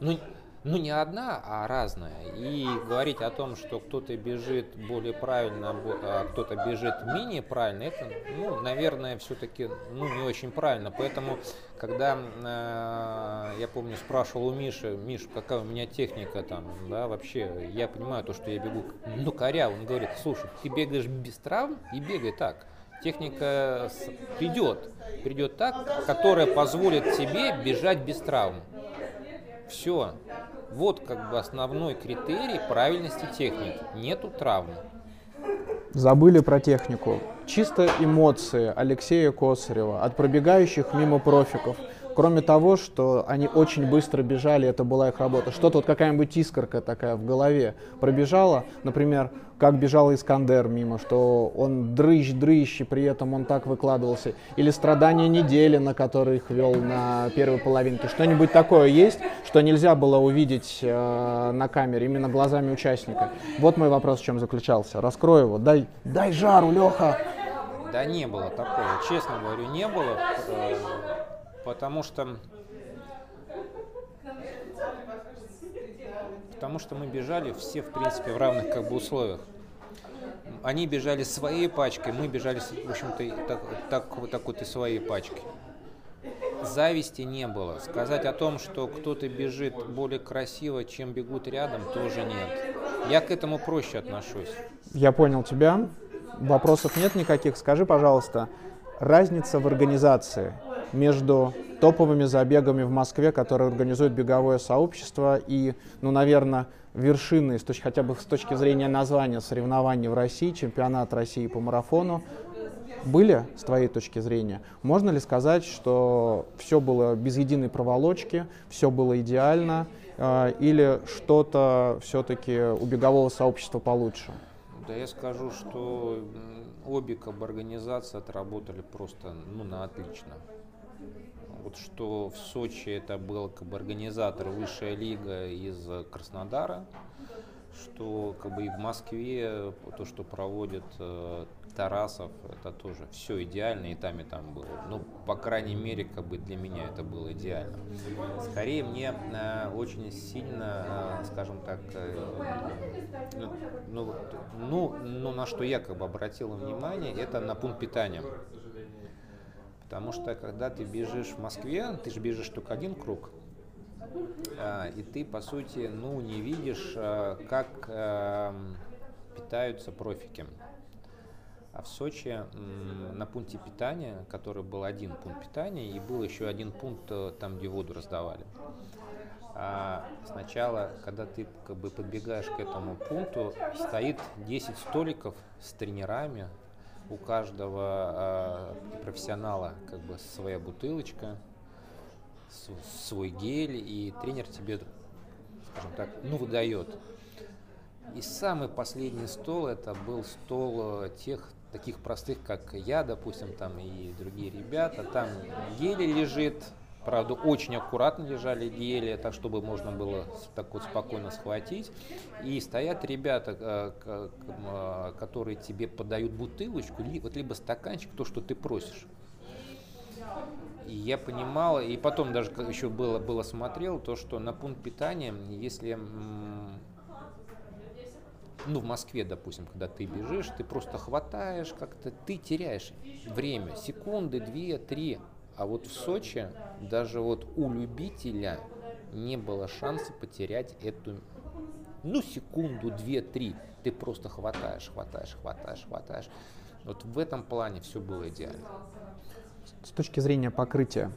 ну, ну не одна, а разная. И говорить о том, что кто-то бежит более правильно, бо- а кто-то бежит менее правильно, это, ну, наверное, все-таки ну, не очень правильно. Поэтому, когда э, я помню, спрашивал у Миши, Миш, какая у меня техника там, да, вообще, я понимаю то, что я бегу, ну, коря, он говорит, слушай, ты бегаешь без травм и бегай так. Техника придет, придет так, которая позволит тебе бежать без травм. Все. Вот как бы основной критерий правильности техники. Нету травм. Забыли про технику. Чисто эмоции Алексея Косарева от пробегающих мимо профиков. Кроме того, что они очень быстро бежали, это была их работа. Что-то вот какая-нибудь искорка такая в голове пробежала, например, как бежал Искандер мимо, что он дрыщ-дрыщ, и при этом он так выкладывался. Или страдания недели, на которые их вел на первой половинке. Что-нибудь такое есть, что нельзя было увидеть э, на камере, именно глазами участника. Вот мой вопрос в чем заключался. Раскрой его. Дай, дай жару, Леха. Да не было такого, честно говорю, не было, э, потому что потому что мы бежали все в принципе в равных как бы условиях. Они бежали своей пачкой, мы бежали, в общем-то, так, так, вот так вот и своей пачкой. зависти не было. Сказать о том, что кто-то бежит более красиво, чем бегут рядом, тоже нет. Я к этому проще отношусь. Я понял тебя. Вопросов нет никаких. Скажи, пожалуйста, разница в организации между топовыми забегами в Москве, которые организует беговое сообщество, и, ну, наверное, вершины, с точки, хотя бы с точки зрения названия соревнований в России, чемпионат России по марафону, были, с твоей точки зрения? Можно ли сказать, что все было без единой проволочки, все было идеально, э, или что-то все-таки у бегового сообщества получше? Да я скажу, что обе как организации отработали просто ну, на отлично. Вот что в Сочи это был как бы организатор высшая лига из Краснодара, что как бы и в Москве то, что проводит э, Тарасов, это тоже все идеально, и там, и там было. Ну, по крайней мере, как бы для меня это было идеально. Скорее, мне э, очень сильно, э, скажем так, э, ну, ну, ну, ну, на что я как бы обратил внимание, это на пункт питания. Потому что, когда ты бежишь в Москве, ты же бежишь только один круг, э, и ты, по сути, ну, не видишь, э, как э, питаются профики. А в Сочи на пункте питания, который был один пункт питания, и был еще один пункт э, там, где воду раздавали. А сначала, когда ты как бы подбегаешь к этому пункту, стоит 10 столиков с тренерами, у каждого э, профессионала как бы своя бутылочка, свой гель, и тренер тебе, скажем так, ну выдает. И самый последний стол это был стол э, тех таких простых, как я, допустим, там и другие ребята. Там гели лежит, правда, очень аккуратно лежали гели, так чтобы можно было так вот спокойно схватить. И стоят ребята, э, э, которые тебе подают бутылочку, вот либо стаканчик, то, что ты просишь. И я понимал, и потом даже еще было, было смотрел, то, что на пункт питания, если ну, в Москве, допустим, когда ты бежишь, ты просто хватаешь как-то, ты теряешь время, секунды, две, три. А вот в Сочи даже вот у любителя не было шанса потерять эту, ну, секунду, две, три. Ты просто хватаешь, хватаешь, хватаешь, хватаешь. Вот в этом плане все было идеально. С точки зрения покрытия,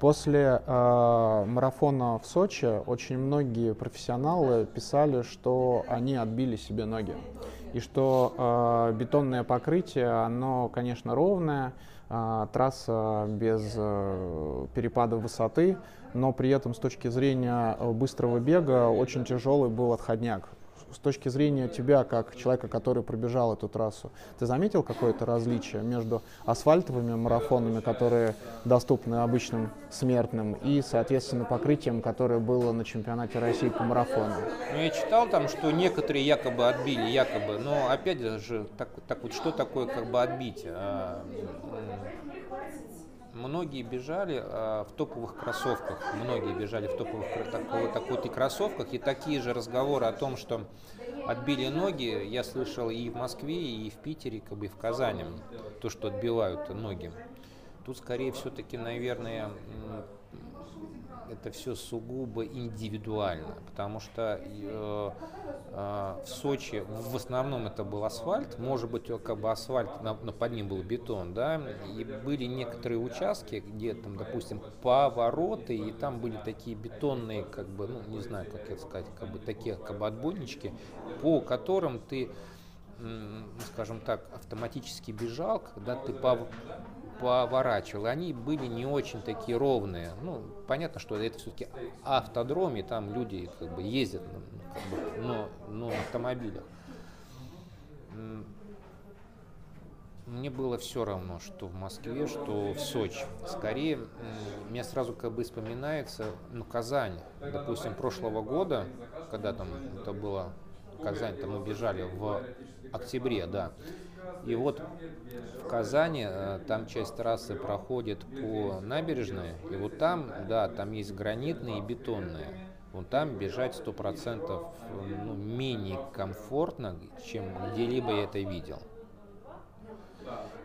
После э, марафона в Сочи очень многие профессионалы писали, что они отбили себе ноги. И что э, бетонное покрытие, оно, конечно, ровное, трасса без э, перепада высоты, но при этом с точки зрения быстрого бега очень тяжелый был отходняк с точки зрения тебя, как человека, который пробежал эту трассу, ты заметил какое-то различие между асфальтовыми марафонами, которые доступны обычным смертным, и, соответственно, покрытием, которое было на чемпионате России по марафону? Ну, я читал там, что некоторые якобы отбили, якобы, но опять же, так, так вот, что такое как бы отбитие? А, многие бежали э, в топовых кроссовках, многие бежали в топовых такой, такой кроссовках, и такие же разговоры о том, что отбили ноги, я слышал и в Москве, и в Питере, как бы и в Казани, то, что отбивают ноги. Тут скорее все-таки, наверное, это все сугубо индивидуально, потому что э, э, в Сочи в основном это был асфальт, может быть, как бы асфальт, но под ним был бетон, да, и были некоторые участки, где там, допустим, повороты, и там были такие бетонные, как бы, ну, не знаю, как это сказать, как бы такие, как бы отбойнички, по которым ты скажем так, автоматически бежал, когда ты по поворачивал, они были не очень такие ровные. Ну, понятно, что это все-таки автодром, и там люди как бы ездят как бы, но, но на автомобилях. Мне было все равно, что в Москве, что в Сочи. Скорее, мне сразу как бы вспоминается, ну, Казань. Допустим, прошлого года, когда там это было Казань, там мы бежали в октябре, да. И вот в Казани, э, там часть трассы проходит по набережной, и вот там, да, там есть гранитные и бетонные. Вот там бежать сто процентов ну, менее комфортно, чем где-либо я это видел.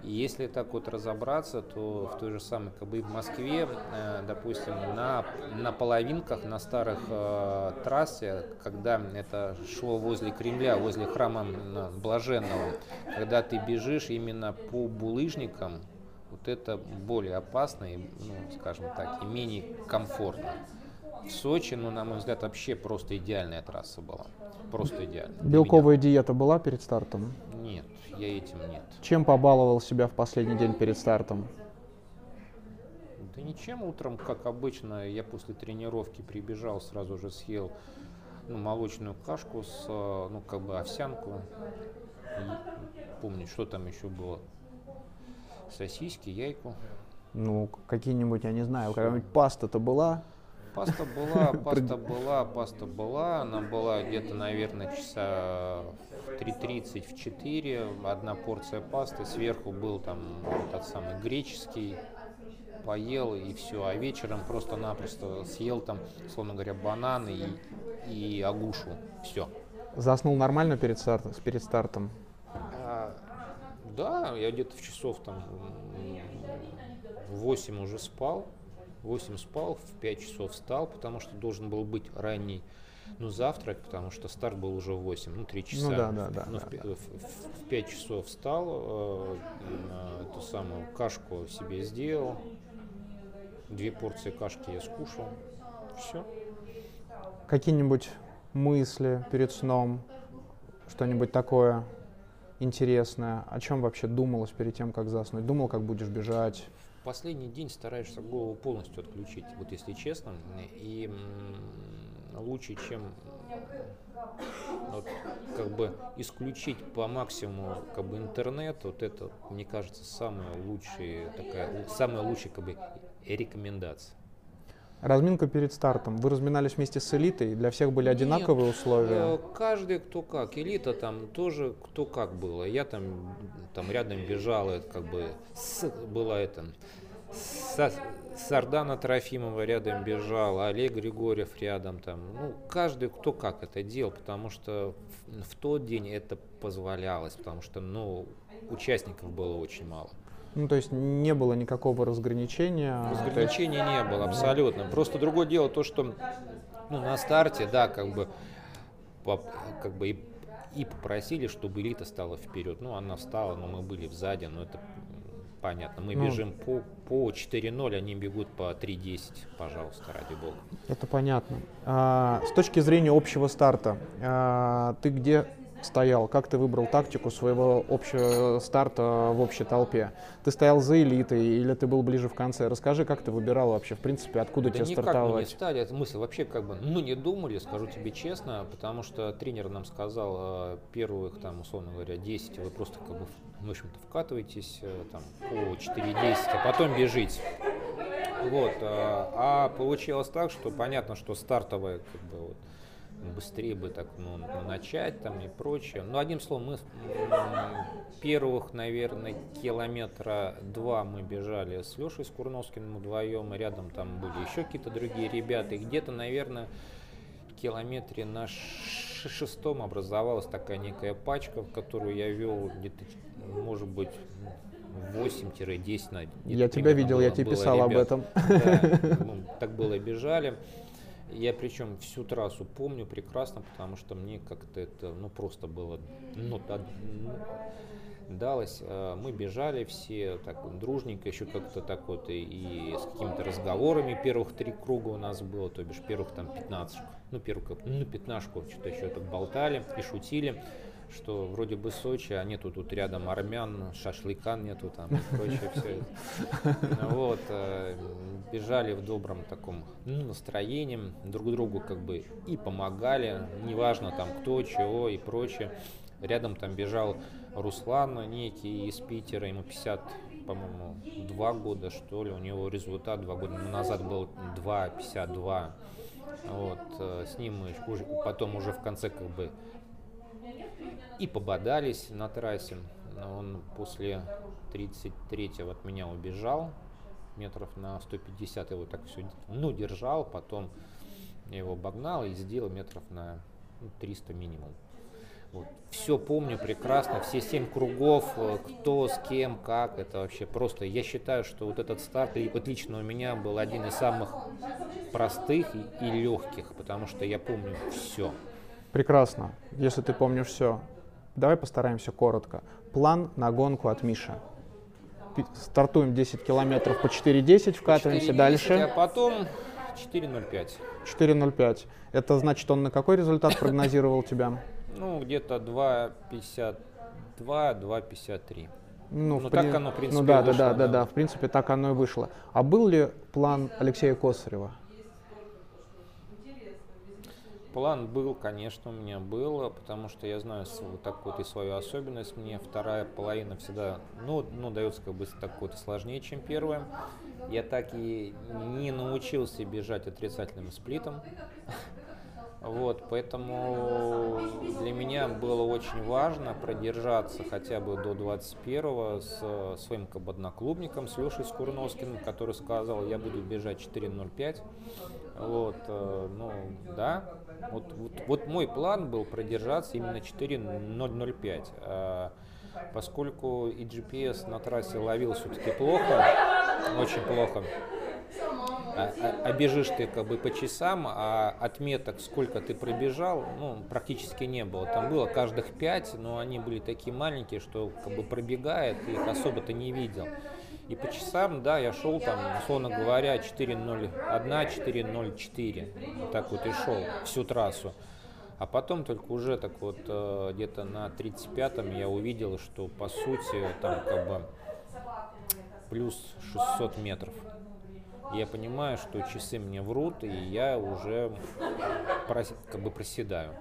Если так вот разобраться, то в той же самой, как бы в Москве, э, допустим, на, на половинках, на старых э, трассе, когда это шло возле Кремля, возле храма Блаженного, когда ты бежишь именно по булыжникам, вот это более опасно и, ну, скажем так, и менее комфортно. В Сочи, ну, на мой взгляд, вообще просто идеальная трасса была. Просто идеально. Белковая диета была перед стартом? Я этим нет. Чем побаловал себя в последний день перед стартом? Да ничем. Утром, как обычно, я после тренировки прибежал, сразу же съел ну, молочную кашку с, ну, как бы овсянку. И, помню, что там еще было. Сосиски, яйку. Ну, какие-нибудь, я не знаю, какая-нибудь паста-то была? Паста была, [laughs] паста была, паста была. Она была где-то, наверное, часа 3.30, в 4. Одна порция пасты. Сверху был там тот самый греческий. Поел и все. А вечером просто-напросто съел там, словно говоря, бананы и, и агушу. Все. Заснул нормально перед, стартом? Перед стартом? А, да, я где-то в часов там в 8 уже спал. 8 спал, в 5 часов встал, потому что должен был быть ранний ну, завтрак, потому что старт был уже в 8, ну, 3 часа. Ну, да, да, да. Ну, да, в, да. В, в 5 часов встал, э, э, эту самую кашку себе сделал, две порции кашки я скушал, все. Какие-нибудь мысли перед сном, что-нибудь такое интересное? О чем вообще думалось перед тем, как заснуть? Думал, как будешь бежать? последний день стараешься голову полностью отключить, вот если честно, и лучше, чем вот, как бы исключить по максимуму как бы интернет, вот это, мне кажется, самая лучшая такая, самая лучшая как бы рекомендация. Разминка перед стартом. Вы разминались вместе с элитой? Для всех были одинаковые Нет, условия? Э, каждый кто как. Элита там тоже кто как было. Я там, там рядом бежал, это как бы с, была это Сардана Трофимова рядом бежал, Олег Григорьев рядом там. Ну, каждый кто как это делал, потому что в, в тот день это позволялось, потому что, ну, участников было очень мало. Ну, то есть не было никакого разграничения? Разграничения не было, абсолютно. Просто другое дело то, что ну, на старте, да, как бы, как бы и, и попросили, чтобы элита стала вперед. Ну, она стала, но мы были сзади, но это понятно. Мы ну, бежим по, по 4.0, они бегут по 3.10, пожалуйста, ради бога. Это понятно. А, с точки зрения общего старта, а, ты где стоял? Как ты выбрал тактику своего общего старта в общей толпе? Ты стоял за элитой или ты был ближе в конце? Расскажи, как ты выбирал вообще, в принципе, откуда да тебе никак стартовать? Мы не стали, это мысль вообще как бы, ну не думали, скажу тебе честно, потому что тренер нам сказал э, первых, там, условно говоря, 10, вы просто как бы, в общем-то, вкатываетесь э, там по 4-10, а потом бежите. Вот, а, а получилось так, что понятно, что стартовая как бы вот, быстрее бы так ну, начать там и прочее. Но одним словом, мы первых, наверное, километра два мы бежали с Лешей Скурновским вдвоем, и рядом там были еще какие-то другие ребята, и где-то, наверное, километре на шестом образовалась такая некая пачка, в которую я вел где-то, может быть, 8-10 на Я тебя видел, было, я тебе писал ребят. об этом. Да, [laughs] ну, так было, бежали. Я причем всю трассу помню прекрасно, потому что мне как-то это, ну, просто было, ну, да, ну далось. А, мы бежали все так дружненько, еще как-то так вот и, и с какими-то разговорами. Первых три круга у нас было, то бишь первых там 15, ну, первых, ну, пятнашку, что-то еще так болтали и шутили что вроде бы Сочи, а нету тут рядом армян, шашлыкан нету там и прочее все. [laughs] Вот, э, бежали в добром таком ну, настроении, друг другу как бы и помогали, неважно там кто, чего и прочее. Рядом там бежал Руслан некий из Питера, ему 50 по-моему, два года, что ли, у него результат два года назад был 2,52. Вот, э, с ним мы уже, потом уже в конце как бы и пободались на трассе. Он после 33-го от меня убежал, метров на 150 его так все, ну, держал, потом я его обогнал и сделал метров на 300 ну, минимум. Вот. Все помню прекрасно, все семь кругов, э, кто с кем, как, это вообще просто. Я считаю, что вот этот старт, и вот лично у меня был один из самых простых и, и легких, потому что я помню все. Прекрасно, если ты помнишь все. Давай постараемся коротко. План на гонку от Миши. Стартуем 10 километров по 4.10, вкатываемся 4.10, дальше. А потом 4.05. 4.05. Это значит, он на какой результат прогнозировал тебя? Ну, где-то 2.52, 2.53. Ну, ну при... так оно, в принципе, ну, да, вышло, да, да, да, да, в принципе, так оно и вышло. А был ли план Алексея Косарева? План был, конечно, у меня был, потому что я знаю вот так вот и свою особенность. Мне вторая половина всегда, ну, ну дается как бы так вот сложнее, чем первая. Я так и не научился бежать отрицательным сплитом. [laughs] Вот, поэтому для меня было очень важно продержаться хотя бы до 21-го с своим одноклубником, с Лешей Скурновским, который сказал, я буду бежать 4.05. Вот, э, ну, да, вот, вот, вот мой план был продержаться именно 4.005. А, поскольку и GPS на трассе ловил все-таки плохо, очень плохо, а, а, а бежишь ты как бы по часам, а отметок, сколько ты пробежал, ну, практически не было. Там было каждых пять, но они были такие маленькие, что как бы пробегает, ты их особо ты не видел. И по часам, да, я шел там, условно говоря, 4.01, 4.04. Так вот и шел всю трассу. А потом только уже так вот э, где-то на 35-м я увидел, что по сути там как бы плюс 600 метров. Я понимаю, что часы мне врут, и я уже прос, как бы проседаю.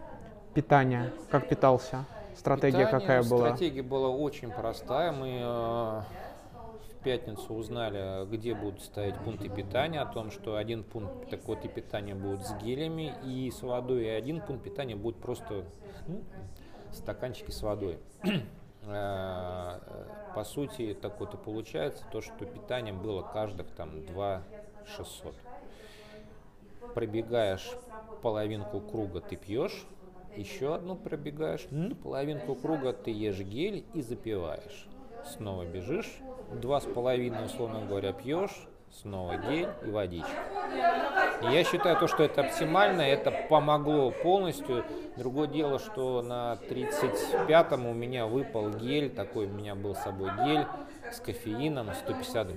Питание. Как питался? Стратегия Питание, какая была? Стратегия была очень простая. Мы э, пятницу узнали, где будут стоять пункты питания, о том, что один пункт такой и питания будет с гелями и с водой, и один пункт питания будет просто ну, стаканчики с водой. [clears throat] Э, по сути, так вот и получается, то, что питание было каждых там 2 600. Пробегаешь половинку круга, ты пьешь, еще одну пробегаешь, ну, половинку круга ты ешь гель и запиваешь. Снова бежишь, два с половиной, условно говоря, пьешь, снова гель и водичка. И я считаю то, что это оптимально, это помогло полностью. Другое дело, что на 35-м у меня выпал гель, такой у меня был с собой гель с кофеином 150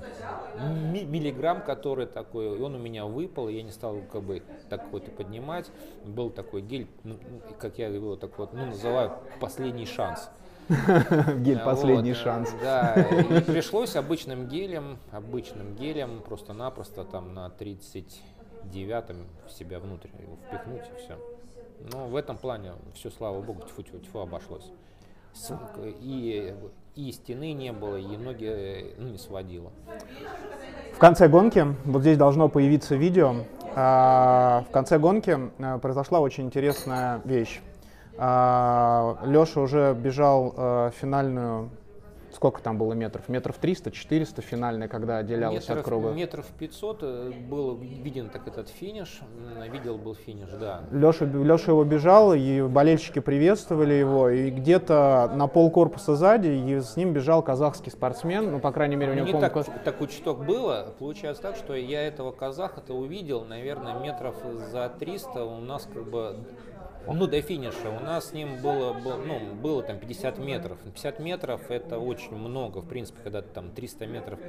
миллиграмм, который такой, и он у меня выпал, и я не стал как бы так вот и поднимать. Был такой гель, ну, как я говорил, так вот, ну, называю последний шанс. [laughs] Гель последний вот, шанс. Да, и пришлось обычным гелем, обычным гелем просто-напросто там на 39-м себя внутрь его впихнуть и все. Но в этом плане все, слава богу, тьфу-тьфу-тьфу обошлось. И, и стены не было, и ноги ну, не сводило. В конце гонки, вот здесь должно появиться видео, а, в конце гонки а, произошла очень интересная вещь. А, Леша уже бежал э, финальную Сколько там было метров? Метров 300, 400 финальная, когда отделялась метров, от круга? Метров 500 э, был виден так этот финиш, видел был финиш, да. Леша, Леша его бежал, и болельщики приветствовали его, и где-то на пол корпуса сзади и с ним бежал казахский спортсмен, ну, по крайней мере, у него... Не так, так чуток было, получается так, что я этого казаха-то увидел, наверное, метров за 300, у нас как бы ну, до финиша. У нас с ним было, было, ну, было там 50 метров. 50 метров это очень много, в принципе, когда там 300 метров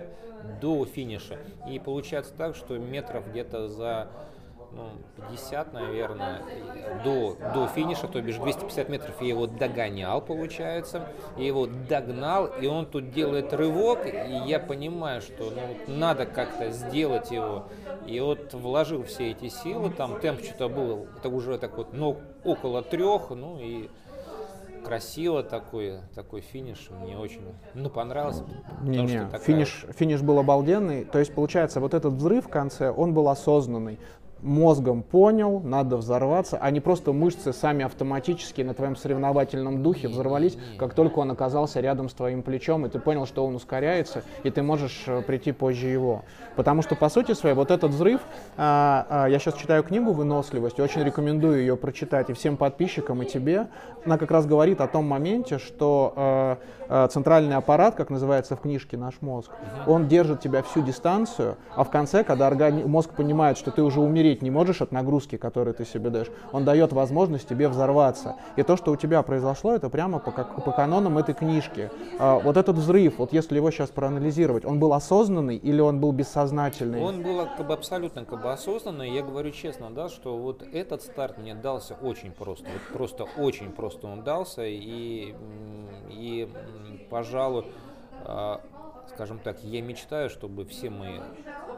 до финиша. И получается так, что метров где-то за ну, 50, наверное, до, до финиша, то бишь 250 метров. Я его догонял, получается, я его догнал, и он тут делает рывок, и я понимаю, что ну, надо как-то сделать его, и вот вложил все эти силы, там темп что-то был, это уже так вот, ну, около трех, ну и красиво такой, такой финиш, мне очень, ну, понравился. Не, не, такая... финиш, финиш был обалденный, то есть, получается, вот этот взрыв в конце, он был осознанный, мозгом понял, надо взорваться, а не просто мышцы сами автоматически на твоем соревновательном духе взорвались, как только он оказался рядом с твоим плечом, и ты понял, что он ускоряется, и ты можешь э, прийти позже его. Потому что, по сути своей, вот этот взрыв, а, а, я сейчас читаю книгу «Выносливость», очень рекомендую ее прочитать и всем подписчикам, и тебе. Она как раз говорит о том моменте, что э, э, центральный аппарат, как называется в книжке «Наш мозг», он держит тебя всю дистанцию, а в конце, когда мозг понимает, что ты уже умереть не можешь от нагрузки, которую ты себе даешь, он дает возможность тебе взорваться. И то, что у тебя произошло, это прямо по, как- по канонам этой книжки. А, вот этот взрыв, вот если его сейчас проанализировать, он был осознанный или он был бессознательный? Он был как бы абсолютно как бы осознанный. Я говорю честно, да, что вот этот старт мне дался очень просто. Вот просто очень просто он дался. И, и пожалуй, а, скажем так, я мечтаю, чтобы все мои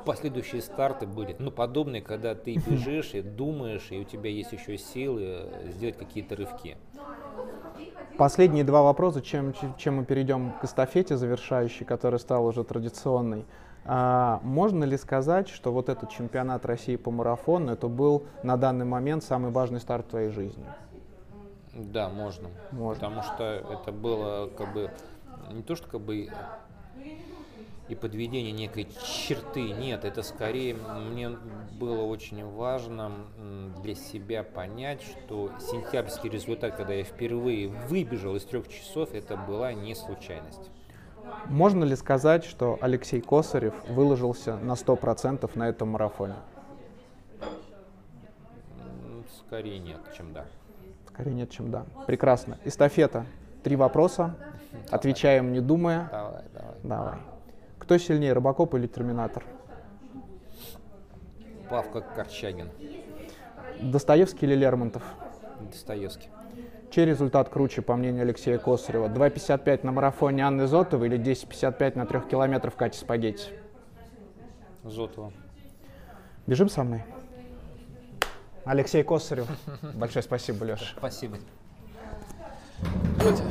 последующие старты были, ну, подобные, когда ты бежишь и думаешь, и у тебя есть еще силы сделать какие-то рывки. Последние два вопроса, чем, чем мы перейдем к эстафете завершающей, которая стала уже традиционной. А, можно ли сказать, что вот этот чемпионат России по марафону, это был на данный момент самый важный старт в твоей жизни? Да, можно. Можно. Потому что это было как бы не то, что как бы и подведение некой черты. Нет, это скорее мне было очень важно для себя понять, что сентябрьский результат, когда я впервые выбежал из трех часов, это была не случайность. Можно ли сказать, что Алексей Косарев выложился на 100% на этом марафоне? Скорее нет, чем да. Скорее нет, чем да. Прекрасно. Эстафета. Три вопроса. [laughs] Отвечаем, не думая. Давай, давай. Давай. Кто сильнее, Робокоп или Терминатор? Павка Корчагин, Достоевский или Лермонтов? Достоевский. Чей результат круче, по мнению Алексея Косарева? 2.55 на марафоне Анны Зотовой или 10.55 на трех километрах Кати Спагетти? Зотова. Бежим со мной. Алексей Косарев. Большое спасибо, Леша. Спасибо. Давайте